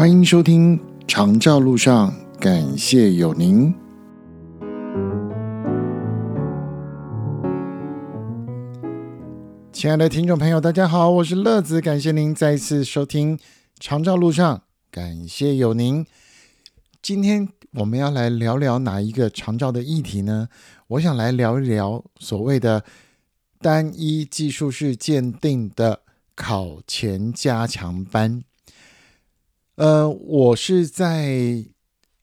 欢迎收听《长照路上》，感谢有您。亲爱的听众朋友，大家好，我是乐子，感谢您再次收听《长照路上》，感谢有您。今天我们要来聊聊哪一个长照的议题呢？我想来聊一聊所谓的单一技术式鉴定的考前加强班。呃，我是在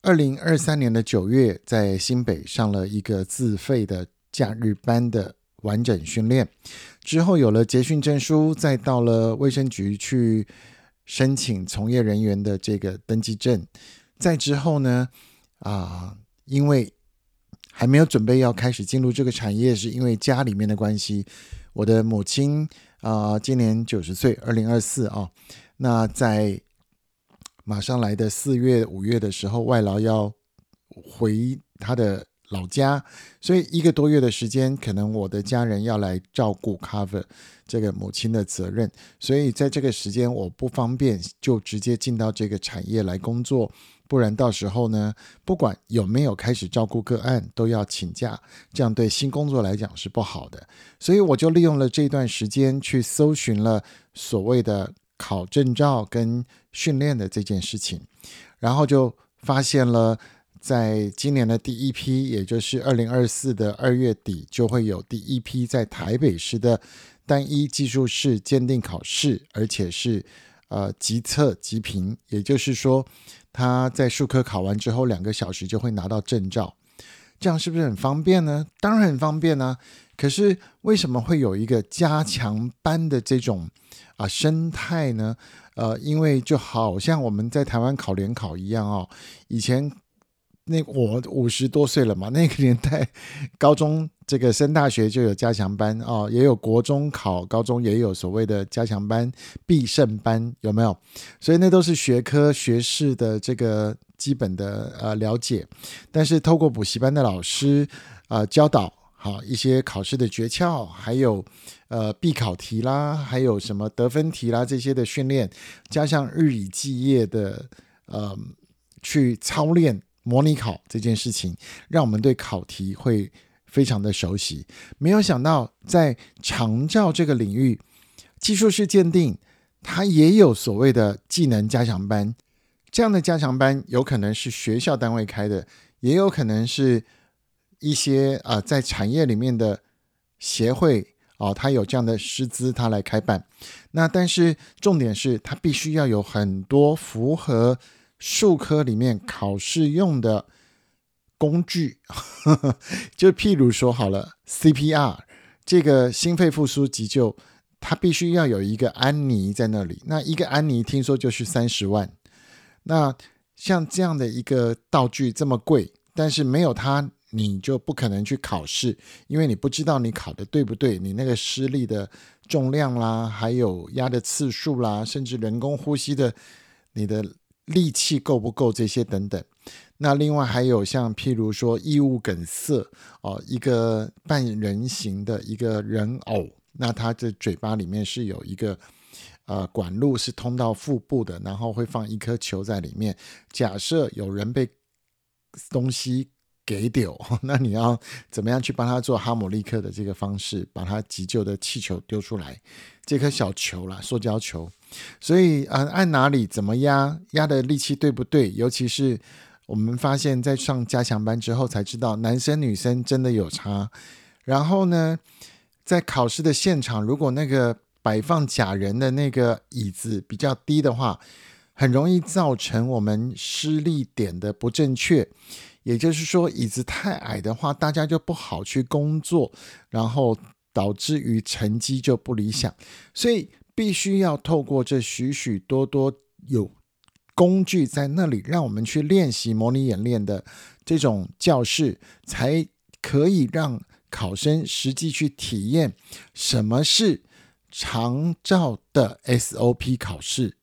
二零二三年的九月在新北上了一个自费的假日班的完整训练，之后有了结训证书，再到了卫生局去申请从业人员的这个登记证，再之后呢，啊，因为还没有准备要开始进入这个产业，是因为家里面的关系，我的母亲啊，今年九十岁，二零二四啊，那在。马上来的四月、五月的时候，外劳要回他的老家，所以一个多月的时间，可能我的家人要来照顾 cover 这个母亲的责任，所以在这个时间我不方便就直接进到这个产业来工作，不然到时候呢，不管有没有开始照顾个案，都要请假，这样对新工作来讲是不好的，所以我就利用了这段时间去搜寻了所谓的。考证照跟训练的这件事情，然后就发现了，在今年的第一批，也就是二零二四的二月底，就会有第一批在台北市的单一技术式鉴定考试，而且是呃即测即评，也就是说他在数科考完之后两个小时就会拿到证照，这样是不是很方便呢？当然很方便呢。可是为什么会有一个加强班的这种啊生态呢？呃，因为就好像我们在台湾考联考一样哦，以前那我五十多岁了嘛，那个年代高中这个升大学就有加强班哦，也有国中考高中也有所谓的加强班必胜班，有没有？所以那都是学科学士的这个基本的呃了解，但是透过补习班的老师啊教导。好，一些考试的诀窍，还有呃必考题啦，还有什么得分题啦这些的训练，加上日以继夜的呃去操练模拟考这件事情，让我们对考题会非常的熟悉。没有想到在长照这个领域，技术式鉴定它也有所谓的技能加强班，这样的加强班有可能是学校单位开的，也有可能是。一些啊，在产业里面的协会啊，他有这样的师资，他来开办。那但是重点是，他必须要有很多符合数科里面考试用的工具，就譬如说好了，CPR 这个心肺复苏急救，他必须要有一个安妮在那里。那一个安妮听说就是三十万。那像这样的一个道具这么贵，但是没有它。你就不可能去考试，因为你不知道你考的对不对，你那个施力的重量啦，还有压的次数啦，甚至人工呼吸的你的力气够不够这些等等。那另外还有像譬如说异物梗塞哦，一个半人形的一个人偶，那他的嘴巴里面是有一个呃管路是通到腹部的，然后会放一颗球在里面。假设有人被东西。给丢，那你要怎么样去帮他做哈姆利克的这个方式，把他急救的气球丢出来？这颗小球啦，塑胶球。所以啊，按哪里怎么压，压的力气对不对？尤其是我们发现，在上加强班之后才知道，男生女生真的有差。然后呢，在考试的现场，如果那个摆放假人的那个椅子比较低的话，很容易造成我们施力点的不正确。也就是说，椅子太矮的话，大家就不好去工作，然后导致于成绩就不理想。所以必须要透过这许许多多有工具在那里，让我们去练习模拟演练的这种教室，才可以让考生实际去体验什么是长照的 SOP 考试。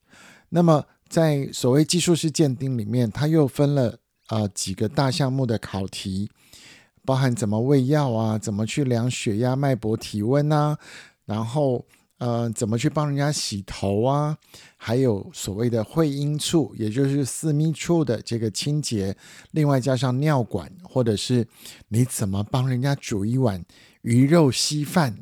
那么，在所谓技术式鉴定里面，它又分了。啊，几个大项目的考题，包含怎么喂药啊，怎么去量血压、脉搏、体温呐，然后呃，怎么去帮人家洗头啊？还有所谓的会阴处，也就是私密处的这个清洁，另外加上尿管，或者是你怎么帮人家煮一碗鱼肉稀饭，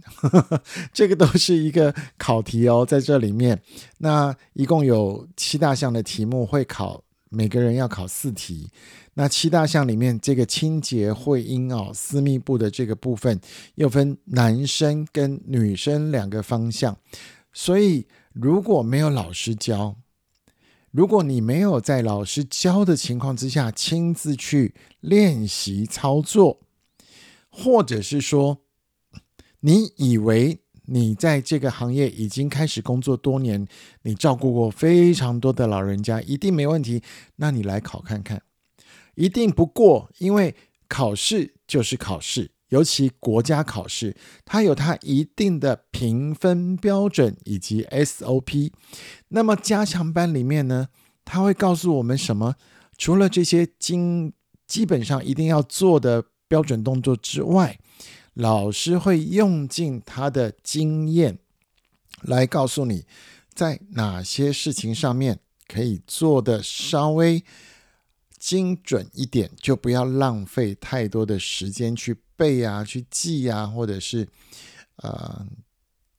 这个都是一个考题哦，在这里面，那一共有七大项的题目会考，每个人要考四题。那七大项里面，这个清洁会阴哦，私密部的这个部分，又分男生跟女生两个方向。所以如果没有老师教，如果你没有在老师教的情况之下亲自去练习操作，或者是说你以为你在这个行业已经开始工作多年，你照顾过非常多的老人家，一定没问题，那你来考看看。一定不过，因为考试就是考试，尤其国家考试，它有它一定的评分标准以及 SOP。那么加强班里面呢，他会告诉我们什么？除了这些经基本上一定要做的标准动作之外，老师会用尽他的经验来告诉你，在哪些事情上面可以做的稍微。精准一点，就不要浪费太多的时间去背啊、去记啊，或者是呃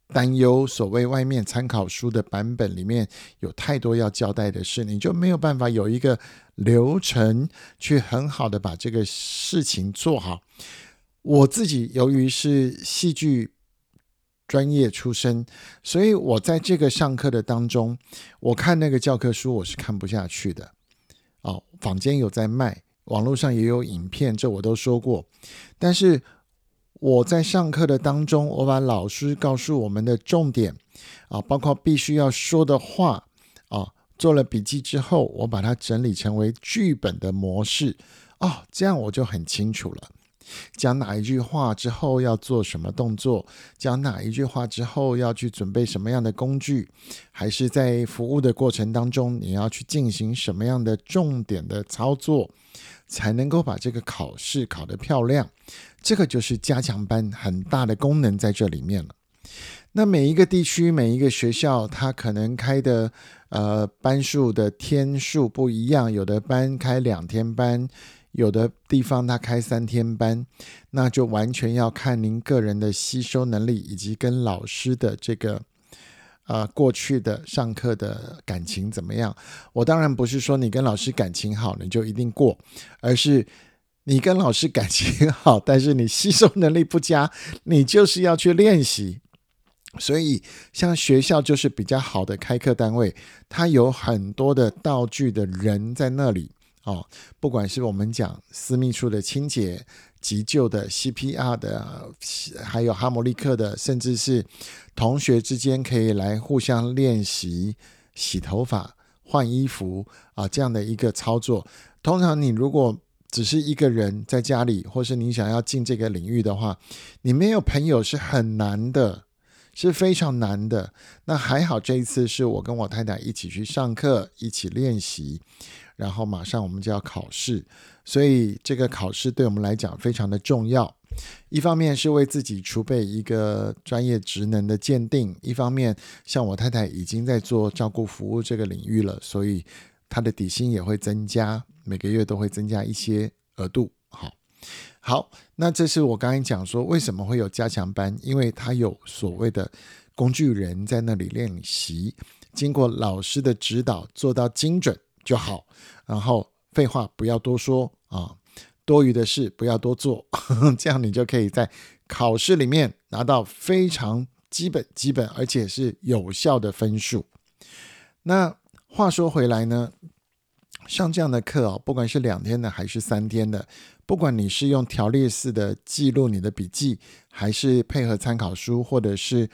担忧所谓外面参考书的版本里面有太多要交代的事，你就没有办法有一个流程去很好的把这个事情做好。我自己由于是戏剧专业出身，所以我在这个上课的当中，我看那个教科书我是看不下去的。哦，坊间有在卖，网络上也有影片，这我都说过。但是我在上课的当中，我把老师告诉我们的重点啊，包括必须要说的话啊，做了笔记之后，我把它整理成为剧本的模式哦，这样我就很清楚了。讲哪一句话之后要做什么动作？讲哪一句话之后要去准备什么样的工具？还是在服务的过程当中，你要去进行什么样的重点的操作，才能够把这个考试考得漂亮？这个就是加强班很大的功能在这里面了。那每一个地区、每一个学校，它可能开的呃班数的天数不一样，有的班开两天班。有的地方他开三天班，那就完全要看您个人的吸收能力，以及跟老师的这个呃过去的上课的感情怎么样。我当然不是说你跟老师感情好你就一定过，而是你跟老师感情好，但是你吸收能力不佳，你就是要去练习。所以像学校就是比较好的开课单位，它有很多的道具的人在那里。哦，不管是我们讲私密处的清洁、急救的 CPR 的，还有哈姆立克的，甚至是同学之间可以来互相练习洗头发、换衣服啊这样的一个操作。通常你如果只是一个人在家里，或是你想要进这个领域的话，你没有朋友是很难的，是非常难的。那还好这一次是我跟我太太一起去上课，一起练习。然后马上我们就要考试，所以这个考试对我们来讲非常的重要。一方面是为自己储备一个专业职能的鉴定，一方面像我太太已经在做照顾服务这个领域了，所以她的底薪也会增加，每个月都会增加一些额度。好，好，那这是我刚才讲说为什么会有加强班，因为他有所谓的工具人在那里练习，经过老师的指导做到精准。就好，然后废话不要多说啊，多余的事不要多做，这样你就可以在考试里面拿到非常基本、基本而且是有效的分数。那话说回来呢，上这样的课哦，不管是两天的还是三天的，不管你是用条列式的记录你的笔记，还是配合参考书，或者是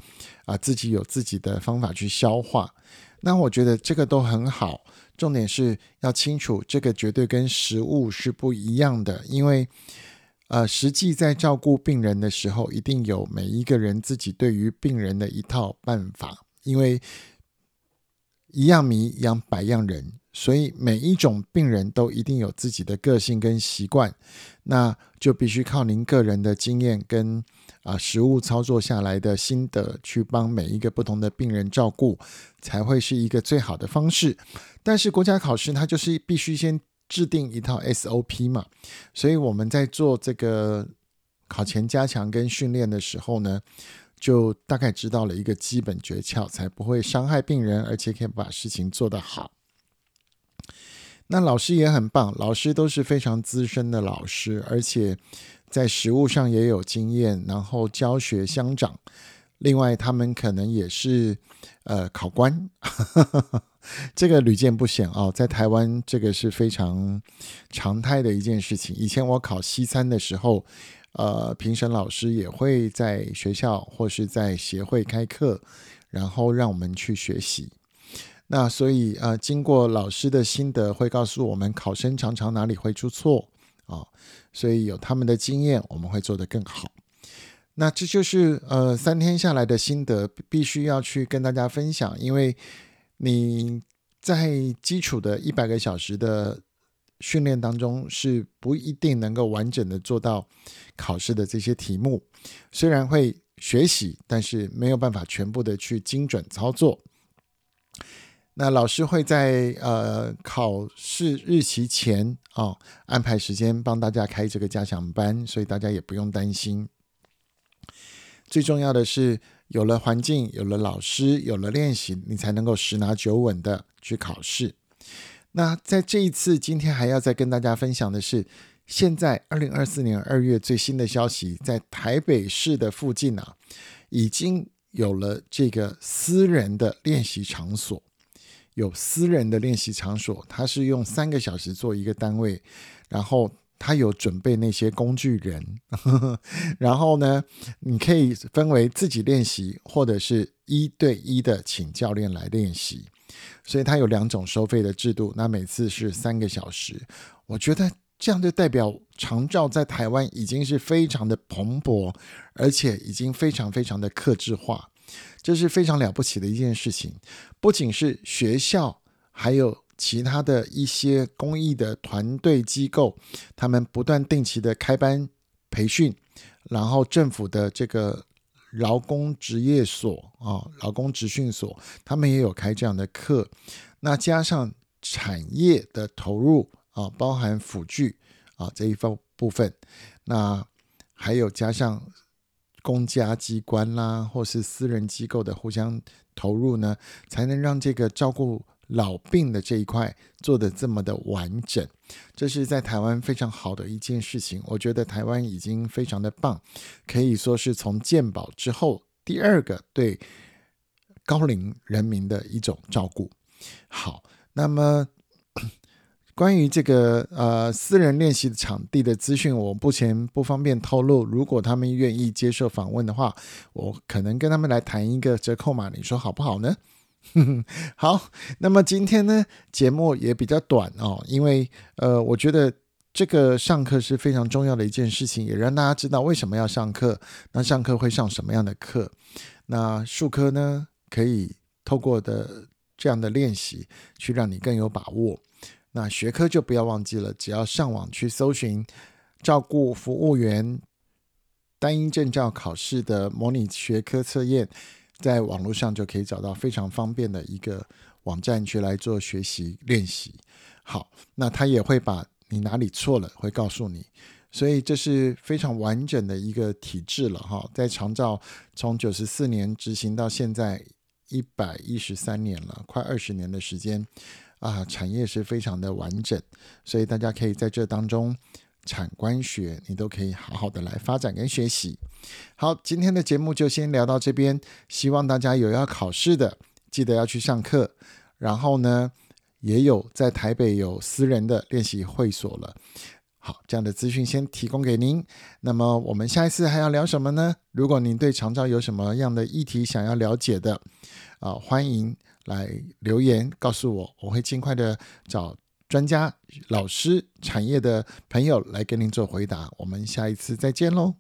啊自己有自己的方法去消化，那我觉得这个都很好。重点是要清楚，这个绝对跟实物是不一样的，因为，呃，实际在照顾病人的时候，一定有每一个人自己对于病人的一套办法，因为一样米养百样人，所以每一种病人都一定有自己的个性跟习惯，那就必须靠您个人的经验跟啊实物操作下来的心得去帮每一个不同的病人照顾，才会是一个最好的方式。但是国家考试它就是必须先制定一套 SOP 嘛，所以我们在做这个考前加强跟训练的时候呢。就大概知道了一个基本诀窍，才不会伤害病人，而且可以把事情做得好。那老师也很棒，老师都是非常资深的老师，而且在实务上也有经验，然后教学相长。另外，他们可能也是呃考官，这个屡见不鲜啊，在台湾这个是非常常态的一件事情。以前我考西餐的时候。呃，评审老师也会在学校或是在协会开课，然后让我们去学习。那所以呃，经过老师的心得，会告诉我们考生常常哪里会出错啊。所以有他们的经验，我们会做得更好。那这就是呃三天下来的心得，必须要去跟大家分享，因为你在基础的一百个小时的。训练当中是不一定能够完整的做到考试的这些题目，虽然会学习，但是没有办法全部的去精准操作。那老师会在呃考试日期前啊安排时间帮大家开这个加强班，所以大家也不用担心。最重要的是有了环境，有了老师，有了练习，你才能够十拿九稳的去考试。那在这一次，今天还要再跟大家分享的是，现在二零二四年二月最新的消息，在台北市的附近啊，已经有了这个私人的练习场所，有私人的练习场所，他是用三个小时做一个单位，然后他有准备那些工具人，然后呢，你可以分为自己练习，或者是一对一的请教练来练习。所以他有两种收费的制度，那每次是三个小时。我觉得这样就代表长照在台湾已经是非常的蓬勃，而且已经非常非常的克制化，这是非常了不起的一件事情。不仅是学校，还有其他的一些公益的团队机构，他们不断定期的开班培训，然后政府的这个。劳工职业所啊，劳工职训所，他们也有开这样的课。那加上产业的投入啊，包含辅具啊这一方部分，那还有加上公家机关啦，或是私人机构的互相投入呢，才能让这个照顾。老病的这一块做的这么的完整，这是在台湾非常好的一件事情。我觉得台湾已经非常的棒，可以说是从健保之后第二个对高龄人民的一种照顾。好，那么关于这个呃私人练习场地的资讯，我目前不方便透露。如果他们愿意接受访问的话，我可能跟他们来谈一个折扣码，你说好不好呢？好，那么今天呢，节目也比较短哦，因为呃，我觉得这个上课是非常重要的一件事情，也让大家知道为什么要上课。那上课会上什么样的课？那术科呢，可以透过的这样的练习，去让你更有把握。那学科就不要忘记了，只要上网去搜寻照顾服务员单一证照考试的模拟学科测验。在网络上就可以找到非常方便的一个网站去来做学习练习。好，那他也会把你哪里错了会告诉你，所以这是非常完整的一个体制了哈。在长照从九十四年执行到现在一百一十三年了，快二十年的时间啊，产业是非常的完整，所以大家可以在这当中。产官学，你都可以好好的来发展跟学习。好，今天的节目就先聊到这边，希望大家有要考试的，记得要去上课。然后呢，也有在台北有私人的练习会所了。好，这样的资讯先提供给您。那么我们下一次还要聊什么呢？如果您对长照有什么样的议题想要了解的，啊，欢迎来留言告诉我，我会尽快的找。专家、老师、产业的朋友来跟您做回答，我们下一次再见喽。